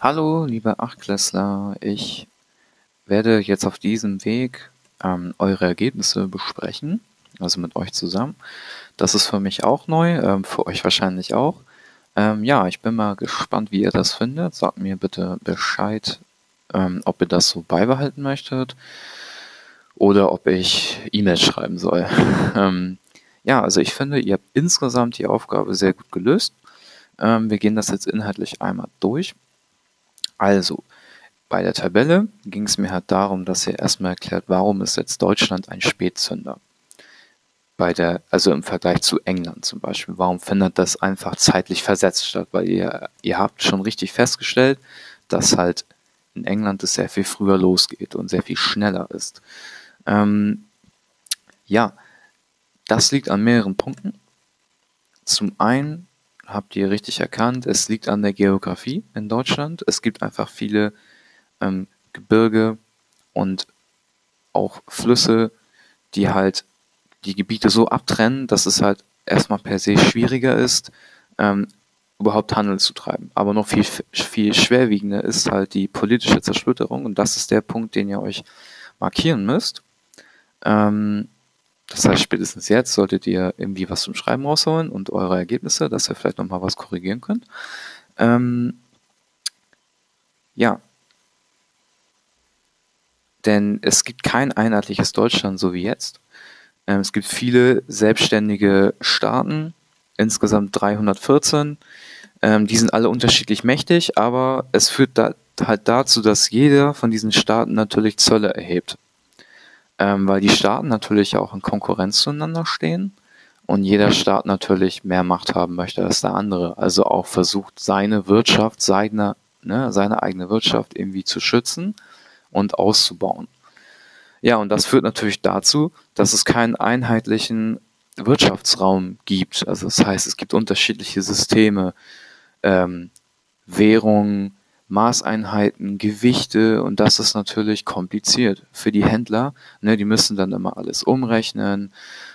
Hallo, liebe Achtklässler. Ich werde jetzt auf diesem Weg ähm, eure Ergebnisse besprechen, also mit euch zusammen. Das ist für mich auch neu, ähm, für euch wahrscheinlich auch. Ähm, ja, ich bin mal gespannt, wie ihr das findet. Sagt mir bitte Bescheid, ähm, ob ihr das so beibehalten möchtet oder ob ich E-Mails schreiben soll. Ähm, ja, also ich finde, ihr habt insgesamt die Aufgabe sehr gut gelöst. Ähm, wir gehen das jetzt inhaltlich einmal durch. Also, bei der Tabelle ging es mir halt darum, dass ihr erstmal erklärt, warum ist jetzt Deutschland ein Spätzünder? Bei der, also im Vergleich zu England zum Beispiel. Warum findet das einfach zeitlich versetzt statt? Weil ihr, ihr habt schon richtig festgestellt, dass halt in England es sehr viel früher losgeht und sehr viel schneller ist. Ähm, ja, das liegt an mehreren Punkten. Zum einen habt ihr richtig erkannt, es liegt an der Geografie in Deutschland. Es gibt einfach viele ähm, Gebirge und auch Flüsse, die halt die Gebiete so abtrennen, dass es halt erstmal per se schwieriger ist, ähm, überhaupt Handel zu treiben. Aber noch viel, viel schwerwiegender ist halt die politische Zersplitterung und das ist der Punkt, den ihr euch markieren müsst. Ähm, das heißt, spätestens jetzt solltet ihr irgendwie was zum Schreiben rausholen und eure Ergebnisse, dass ihr vielleicht nochmal was korrigieren könnt. Ähm, ja. Denn es gibt kein einheitliches Deutschland so wie jetzt. Ähm, es gibt viele selbstständige Staaten, insgesamt 314. Ähm, die sind alle unterschiedlich mächtig, aber es führt da, halt dazu, dass jeder von diesen Staaten natürlich Zölle erhebt ähm, weil die Staaten natürlich auch in Konkurrenz zueinander stehen und jeder Staat natürlich mehr Macht haben möchte als der andere. Also auch versucht, seine Wirtschaft, seine, ne, seine eigene Wirtschaft irgendwie zu schützen und auszubauen. Ja, und das führt natürlich dazu, dass es keinen einheitlichen Wirtschaftsraum gibt. Also das heißt, es gibt unterschiedliche Systeme, ähm, Währungen, Maßeinheiten, Gewichte und das ist natürlich kompliziert für die Händler. Ne, die müssen dann immer alles umrechnen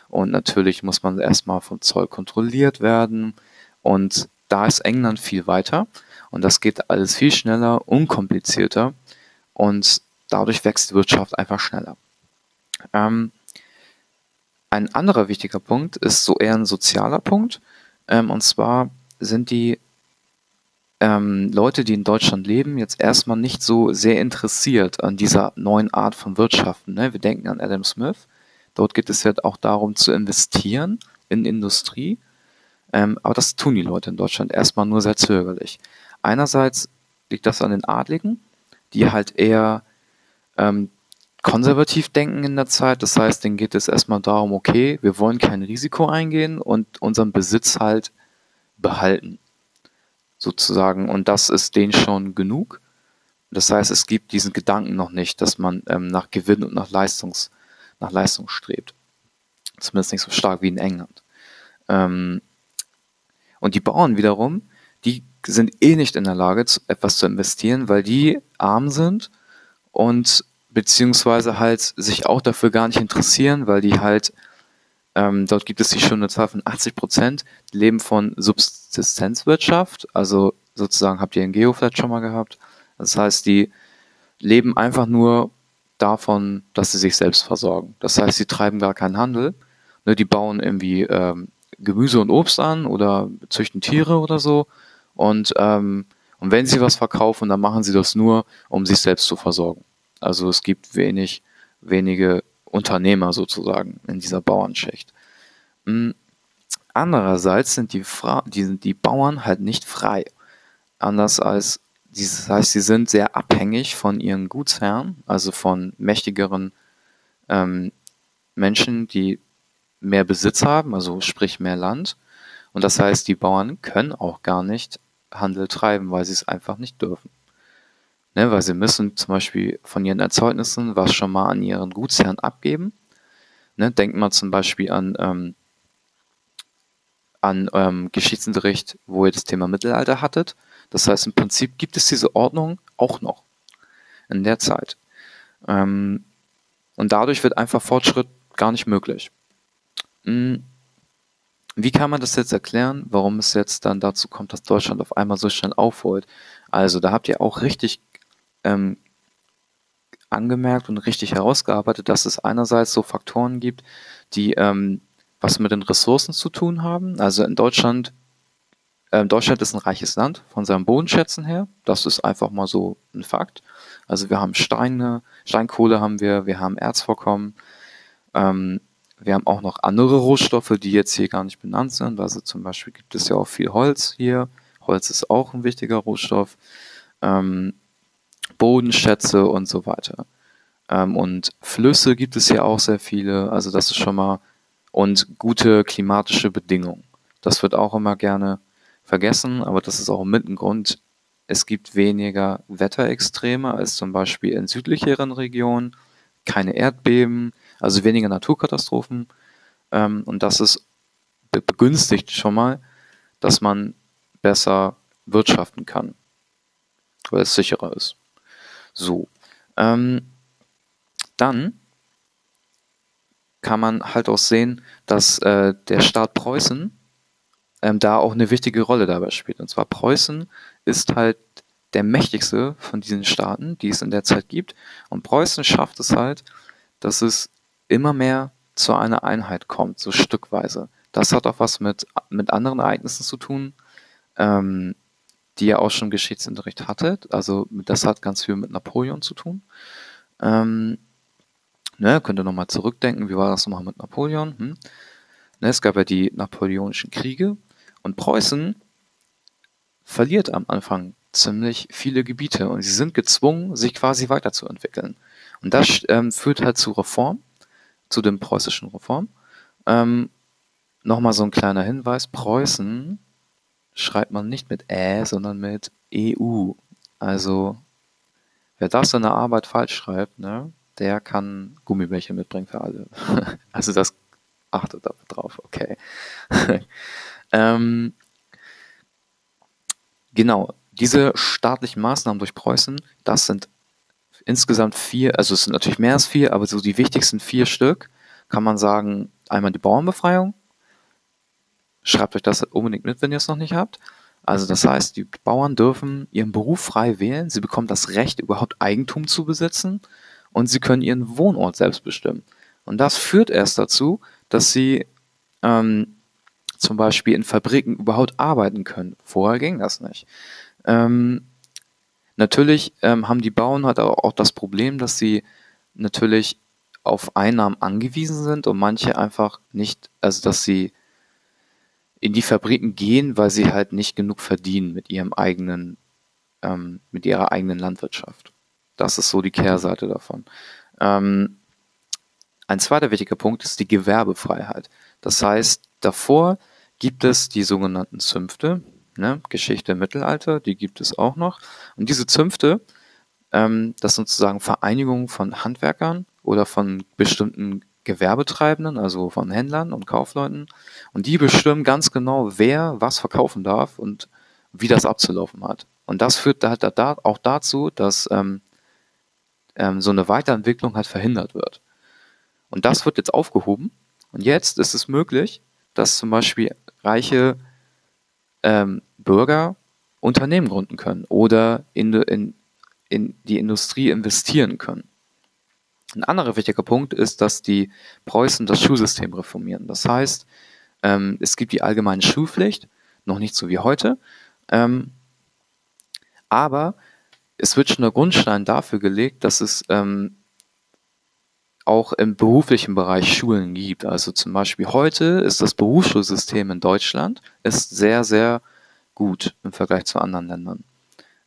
und natürlich muss man erstmal vom Zoll kontrolliert werden und da ist England viel weiter und das geht alles viel schneller, unkomplizierter und dadurch wächst die Wirtschaft einfach schneller. Ähm, ein anderer wichtiger Punkt ist so eher ein sozialer Punkt ähm, und zwar sind die ähm, Leute, die in Deutschland leben, jetzt erstmal nicht so sehr interessiert an dieser neuen Art von Wirtschaften. Ne? Wir denken an Adam Smith. Dort geht es ja auch darum zu investieren in Industrie. Ähm, aber das tun die Leute in Deutschland erstmal nur sehr zögerlich. Einerseits liegt das an den Adligen, die halt eher ähm, konservativ denken in der Zeit. Das heißt, denen geht es erstmal darum, okay, wir wollen kein Risiko eingehen und unseren Besitz halt behalten sozusagen. Und das ist denen schon genug. Das heißt, es gibt diesen Gedanken noch nicht, dass man ähm, nach Gewinn und nach, Leistungs, nach Leistung strebt. Zumindest nicht so stark wie in England. Ähm, und die Bauern wiederum, die sind eh nicht in der Lage, zu, etwas zu investieren, weil die arm sind und beziehungsweise halt sich auch dafür gar nicht interessieren, weil die halt ähm, dort gibt es die schöne Zahl von 80 Prozent, die leben von Subsistenzwirtschaft. Also sozusagen habt ihr in Geo vielleicht schon mal gehabt. Das heißt, die leben einfach nur davon, dass sie sich selbst versorgen. Das heißt, sie treiben gar keinen Handel. Ne, die bauen irgendwie ähm, Gemüse und Obst an oder züchten Tiere oder so. Und, ähm, und wenn sie was verkaufen, dann machen sie das nur, um sich selbst zu versorgen. Also es gibt wenig, wenige Unternehmer sozusagen in dieser Bauernschicht. Hm, andererseits sind die, Fra die, sind die Bauern halt nicht frei. Anders als, das heißt, sie sind sehr abhängig von ihren Gutsherren, also von mächtigeren ähm, Menschen, die mehr Besitz haben, also sprich mehr Land. Und das heißt, die Bauern können auch gar nicht Handel treiben, weil sie es einfach nicht dürfen. Ne, weil sie müssen zum Beispiel von ihren Erzeugnissen was schon mal an ihren Gutsherren abgeben. Ne, denkt mal zum Beispiel an, ähm, an ähm, Geschichtsunterricht, wo ihr das Thema Mittelalter hattet. Das heißt, im Prinzip gibt es diese Ordnung auch noch in der Zeit. Ähm, und dadurch wird einfach Fortschritt gar nicht möglich. Mhm. wie kann man das jetzt erklären, warum es jetzt dann dazu kommt, dass Deutschland auf einmal so schnell aufholt? Also da habt ihr auch richtig ähm, angemerkt und richtig herausgearbeitet, dass es einerseits so Faktoren gibt, die ähm, was mit den Ressourcen zu tun haben. Also in Deutschland, äh, Deutschland ist ein reiches Land von seinen Bodenschätzen her. Das ist einfach mal so ein Fakt. Also wir haben Steine, Steinkohle haben wir, wir haben Erzvorkommen, ähm, wir haben auch noch andere Rohstoffe, die jetzt hier gar nicht benannt sind. Also zum Beispiel gibt es ja auch viel Holz hier. Holz ist auch ein wichtiger Rohstoff. Ähm, Bodenschätze und so weiter. Ähm, und Flüsse gibt es ja auch sehr viele. Also das ist schon mal und gute klimatische Bedingungen. Das wird auch immer gerne vergessen, aber das ist auch mit ein Grund. Es gibt weniger Wetterextreme als zum Beispiel in südlicheren Regionen, keine Erdbeben, also weniger Naturkatastrophen. Ähm, und das ist begünstigt schon mal, dass man besser wirtschaften kann, weil es sicherer ist. So. Ähm, dann kann man halt auch sehen, dass äh, der Staat Preußen ähm, da auch eine wichtige Rolle dabei spielt. Und zwar Preußen ist halt der mächtigste von diesen Staaten, die es in der Zeit gibt. Und Preußen schafft es halt, dass es immer mehr zu einer Einheit kommt, so stückweise. Das hat auch was mit, mit anderen Ereignissen zu tun, ähm, die ihr auch schon Geschichtsunterricht hattet. Also das hat ganz viel mit Napoleon zu tun. Ähm, ne, könnt ihr nochmal zurückdenken, wie war das nochmal mit Napoleon? Hm? Ne, es gab ja die napoleonischen Kriege und Preußen verliert am Anfang ziemlich viele Gebiete und sie sind gezwungen, sich quasi weiterzuentwickeln. Und das ähm, führt halt zu Reform zu den preußischen Reformen. Ähm, Nochmal so ein kleiner Hinweis: Preußen schreibt man nicht mit Ä, sondern mit EU. Also, wer das in der Arbeit falsch schreibt, ne, der kann Gummibärchen mitbringen für alle. also, das achtet da drauf, okay. ähm, genau, diese staatlichen Maßnahmen durch Preußen, das sind insgesamt vier, also es sind natürlich mehr als vier, aber so die wichtigsten vier Stück kann man sagen, einmal die Bauernbefreiung. Schreibt euch das unbedingt mit, wenn ihr es noch nicht habt. Also das heißt, die Bauern dürfen ihren Beruf frei wählen, sie bekommen das Recht, überhaupt Eigentum zu besitzen und sie können ihren Wohnort selbst bestimmen. Und das führt erst dazu, dass sie ähm, zum Beispiel in Fabriken überhaupt arbeiten können. Vorher ging das nicht. Ähm, Natürlich ähm, haben die Bauern halt auch das Problem, dass sie natürlich auf Einnahmen angewiesen sind und manche einfach nicht, also dass sie in die Fabriken gehen, weil sie halt nicht genug verdienen mit ihrem eigenen, ähm, mit ihrer eigenen Landwirtschaft. Das ist so die Kehrseite davon. Ähm, ein zweiter wichtiger Punkt ist die Gewerbefreiheit. Das heißt, davor gibt es die sogenannten Zünfte, ne? Geschichte Mittelalter, die gibt es auch noch. Und diese Zünfte, ähm, das sind sozusagen Vereinigungen von Handwerkern oder von bestimmten Gewerbetreibenden, also von Händlern und Kaufleuten. Und die bestimmen ganz genau, wer was verkaufen darf und wie das abzulaufen hat. Und das führt da, da, auch dazu, dass ähm, ähm, so eine Weiterentwicklung halt verhindert wird. Und das wird jetzt aufgehoben. Und jetzt ist es möglich, dass zum Beispiel reiche ähm, Bürger Unternehmen gründen können oder in, in, in die Industrie investieren können. Ein anderer wichtiger Punkt ist, dass die Preußen das Schulsystem reformieren. Das heißt, ähm, es gibt die allgemeine Schulpflicht, noch nicht so wie heute, ähm, aber es wird schon der Grundstein dafür gelegt, dass es ähm, auch im beruflichen Bereich Schulen gibt. Also zum Beispiel heute ist das Berufsschulsystem in Deutschland ist sehr, sehr gut im Vergleich zu anderen Ländern.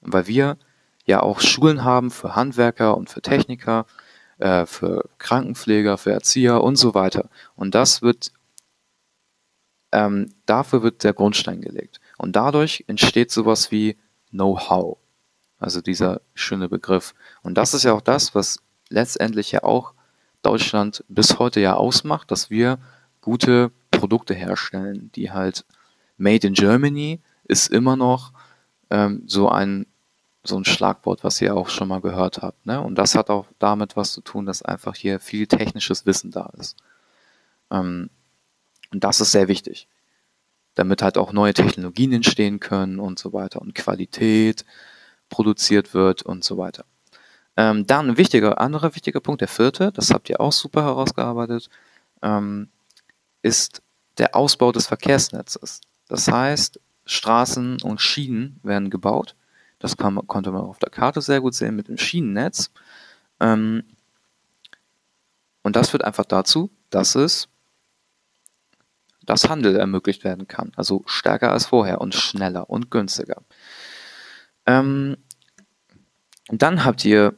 Weil wir ja auch Schulen haben für Handwerker und für Techniker, äh, für Krankenpfleger, für Erzieher und so weiter. Und das wird, ähm, dafür wird der Grundstein gelegt. Und dadurch entsteht sowas wie Know-how. Also dieser schöne Begriff. Und das ist ja auch das, was letztendlich ja auch Deutschland bis heute ja ausmacht, dass wir gute Produkte herstellen, die halt Made in Germany ist immer noch ähm, so ein so ein Schlagwort, was ihr auch schon mal gehört habt. Ne? Und das hat auch damit was zu tun, dass einfach hier viel technisches Wissen da ist. Ähm, und das ist sehr wichtig. damit halt auch neue Technologien entstehen können und so weiter und Qualität produziert wird und so weiter. Ähm, dann ein wichtiger, anderer wichtiger Punkt, der vierte, das habt ihr auch super herausgearbeitet, ähm, ist der Ausbau des Verkehrsnetzes. Das heißt, Straßen und Schienen werden gebaut. Das kann, konnte man auf der Karte sehr gut sehen mit dem Schienennetz. Ähm, und das führt einfach dazu, dass es dass Handel ermöglicht werden kann. Also stärker als vorher und schneller und günstiger. Ähm, dann habt ihr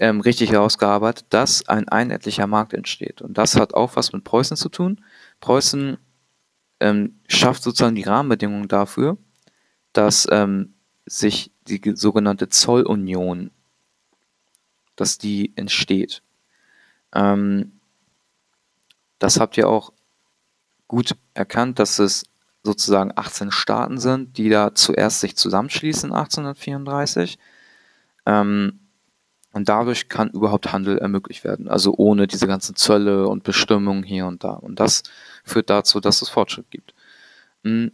ähm, richtig herausgearbeitet, dass ein einheitlicher Markt entsteht. Und das hat auch was mit Preußen zu tun. Preußen ähm, schafft sozusagen die Rahmenbedingungen dafür, dass ähm, sich die sogenannte Zollunion, dass die entsteht. Ähm, das habt ihr auch gut erkannt, dass es sozusagen 18 Staaten sind, die da zuerst sich zusammenschließen 1834. Ähm, und dadurch kann überhaupt Handel ermöglicht werden. Also ohne diese ganzen Zölle und Bestimmungen hier und da. Und das führt dazu, dass es Fortschritt gibt. Hm,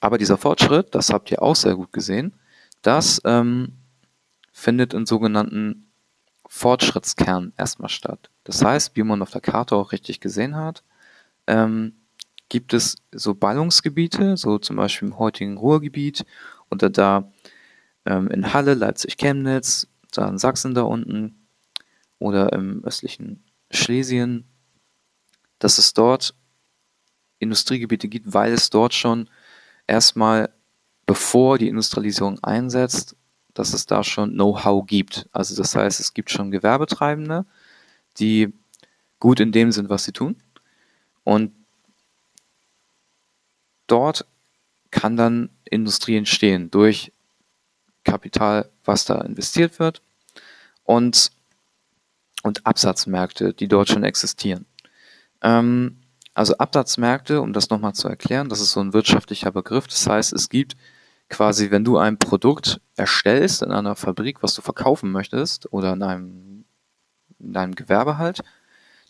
aber dieser Fortschritt, das habt ihr auch sehr gut gesehen, das ähm, findet in sogenannten Fortschrittskernen erstmal statt. Das heißt, wie man auf der Karte auch richtig gesehen hat, ähm, gibt es so Ballungsgebiete, so zum Beispiel im heutigen Ruhrgebiet oder da ähm, in Halle, Leipzig, Chemnitz, da in Sachsen da unten oder im östlichen Schlesien, dass es dort Industriegebiete gibt, weil es dort schon erstmal, bevor die Industrialisierung einsetzt, dass es da schon Know-how gibt. Also das heißt, es gibt schon Gewerbetreibende, die gut in dem sind, was sie tun. Und dort kann dann Industrie entstehen durch Kapital, was da investiert wird und, und Absatzmärkte, die dort schon existieren. Ähm, also Absatzmärkte, um das nochmal zu erklären, das ist so ein wirtschaftlicher Begriff. Das heißt, es gibt quasi, wenn du ein Produkt erstellst in einer Fabrik, was du verkaufen möchtest oder in einem, in deinem Gewerbe halt,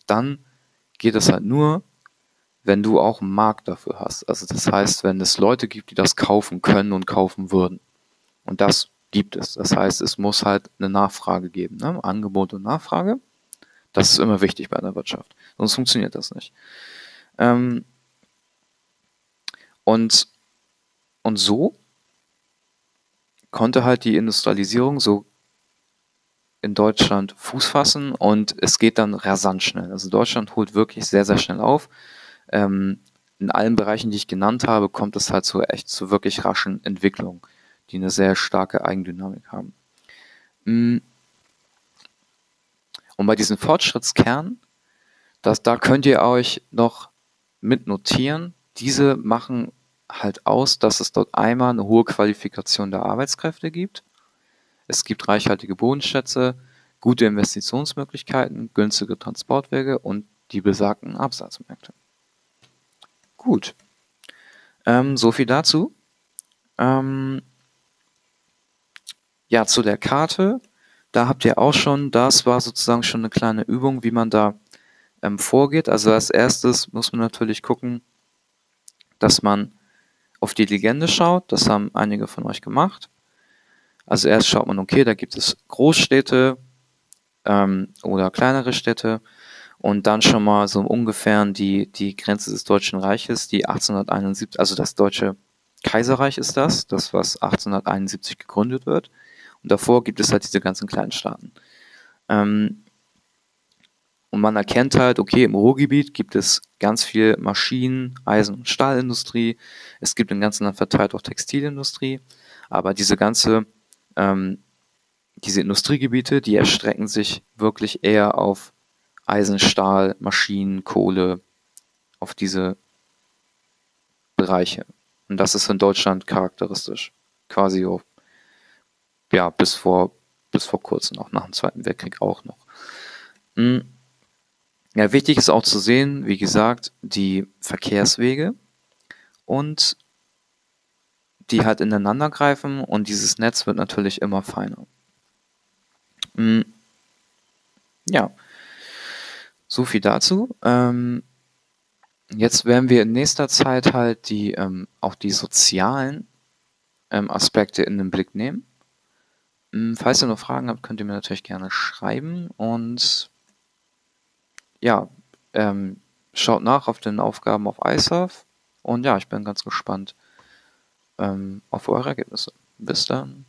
dann geht es halt nur, wenn du auch einen Markt dafür hast. Also das heißt, wenn es Leute gibt, die das kaufen können und kaufen würden. Und das gibt es. Das heißt, es muss halt eine Nachfrage geben. Ne? Angebot und Nachfrage. Das ist immer wichtig bei der Wirtschaft. Sonst funktioniert das nicht. Ähm und, und so konnte halt die Industrialisierung so in Deutschland Fuß fassen und es geht dann rasant schnell. Also Deutschland holt wirklich sehr, sehr schnell auf. Ähm, in allen Bereichen, die ich genannt habe, kommt es halt zu echt zu wirklich raschen Entwicklungen die eine sehr starke Eigendynamik haben. Mm. Und bei diesen Fortschrittskern, das, da könnt ihr euch noch mitnotieren, diese machen halt aus, dass es dort einmal eine hohe Qualifikation der Arbeitskräfte gibt. Es gibt reichhaltige Bodenschätze, gute Investitionsmöglichkeiten, günstige Transportwege und die besagten Absatzmärkte. Gut. Ähm, so viel dazu. Ähm, ja, zu der Karte, da habt ihr auch schon, das war sozusagen schon eine kleine Übung, wie man da ähm, vorgeht. Also als erstes muss man natürlich gucken, dass man auf die Legende schaut. Das haben einige von euch gemacht. Also erst schaut man, okay, da gibt es Großstädte ähm, oder kleinere Städte und dann schon mal so ungefähr die, die Grenze des Deutschen Reiches, die 1871, also das Deutsche Kaiserreich ist das, das was 1871 gegründet wird. Und davor gibt es halt diese ganzen kleinen Staaten. Ähm, und man erkennt halt, okay, im Ruhrgebiet gibt es ganz viel Maschinen, Eisen- und Stahlindustrie. Es gibt im ganzen Land verteilt auch Textilindustrie. Aber diese ganze, ähm, diese Industriegebiete, die erstrecken sich wirklich eher auf Eisen, Stahl, Maschinen, Kohle, auf diese Bereiche. Und das ist in Deutschland charakteristisch. Quasi auf ja, bis vor, bis vor kurzem, auch nach dem Zweiten Weltkrieg auch noch. Hm. Ja, wichtig ist auch zu sehen, wie gesagt, die Verkehrswege und die halt ineinander greifen und dieses Netz wird natürlich immer feiner. Hm. Ja, so viel dazu. Ähm, Jetzt werden wir in nächster Zeit halt die, ähm, auch die sozialen ähm, Aspekte in den Blick nehmen. Ähm, falls ihr noch Fragen habt, könnt ihr mir natürlich gerne schreiben und ja, ähm, schaut nach auf den Aufgaben auf iSurf und ja, ich bin ganz gespannt ähm, auf eure Ergebnisse. Bis dann.